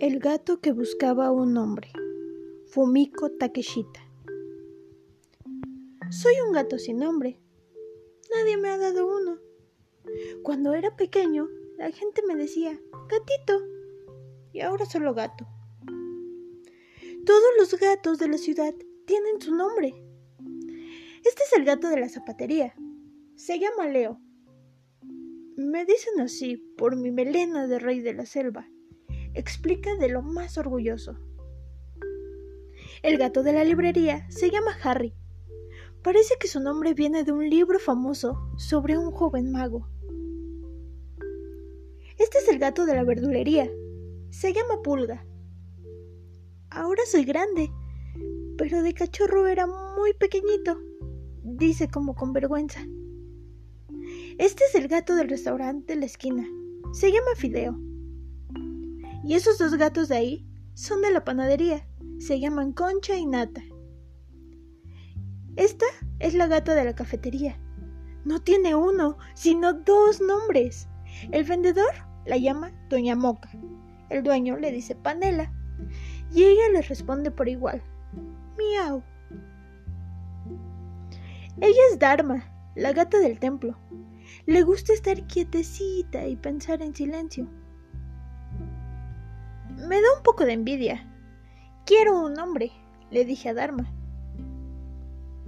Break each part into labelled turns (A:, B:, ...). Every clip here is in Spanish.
A: El gato que buscaba un nombre. Fumiko Takeshita. Soy un gato sin nombre. Nadie me ha dado uno. Cuando era pequeño, la gente me decía, gatito. Y ahora solo gato. Todos los gatos de la ciudad tienen su nombre. Este es el gato de la zapatería. Se llama Leo. Me dicen así por mi melena de rey de la selva. Explica de lo más orgulloso. El gato de la librería se llama Harry. Parece que su nombre viene de un libro famoso sobre un joven mago. Este es el gato de la verdulería. Se llama Pulga. Ahora soy grande, pero de cachorro era muy pequeñito, dice como con vergüenza. Este es el gato del restaurante de la esquina. Se llama Fideo. Y esos dos gatos de ahí son de la panadería. Se llaman Concha y Nata. Esta es la gata de la cafetería. No tiene uno, sino dos nombres. El vendedor la llama Doña Moca. El dueño le dice Panela. Y ella le responde por igual. Miau. Ella es Dharma, la gata del templo. Le gusta estar quietecita y pensar en silencio. Me da un poco de envidia. Quiero un nombre, le dije a Dharma.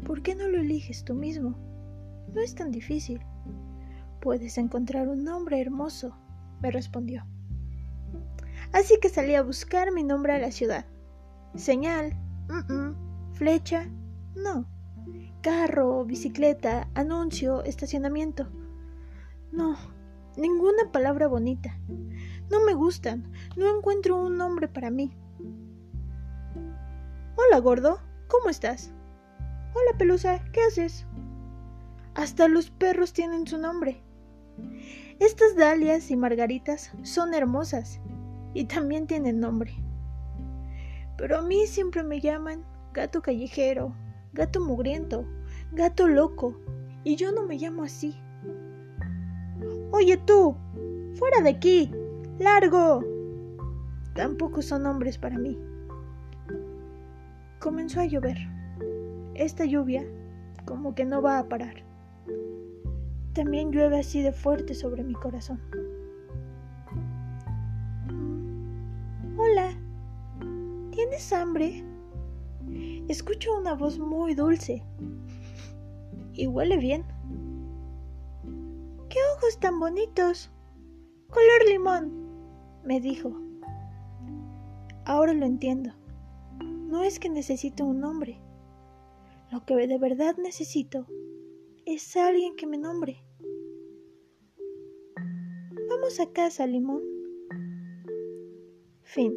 A: ¿Por qué no lo eliges tú mismo? No es tan difícil. Puedes encontrar un nombre hermoso, me respondió. Así que salí a buscar mi nombre a la ciudad. Señal, flecha, no. Carro, bicicleta, anuncio, estacionamiento. No, ninguna palabra bonita. No me gustan, no encuentro un nombre para mí. Hola, gordo, ¿cómo estás? Hola, pelusa, ¿qué haces? Hasta los perros tienen su nombre. Estas dalias y margaritas son hermosas y también tienen nombre. Pero a mí siempre me llaman gato callejero, gato mugriento, gato loco, y yo no me llamo así. Oye tú, fuera de aquí, largo. Tampoco son hombres para mí. Comenzó a llover. Esta lluvia como que no va a parar. También llueve así de fuerte sobre mi corazón. Hola, ¿tienes hambre? Escucho una voz muy dulce y huele bien. ¡Qué ojos tan bonitos! Color limón, me dijo. Ahora lo entiendo. No es que necesito un nombre. Lo que de verdad necesito es alguien que me nombre. Vamos a casa, limón. Fin.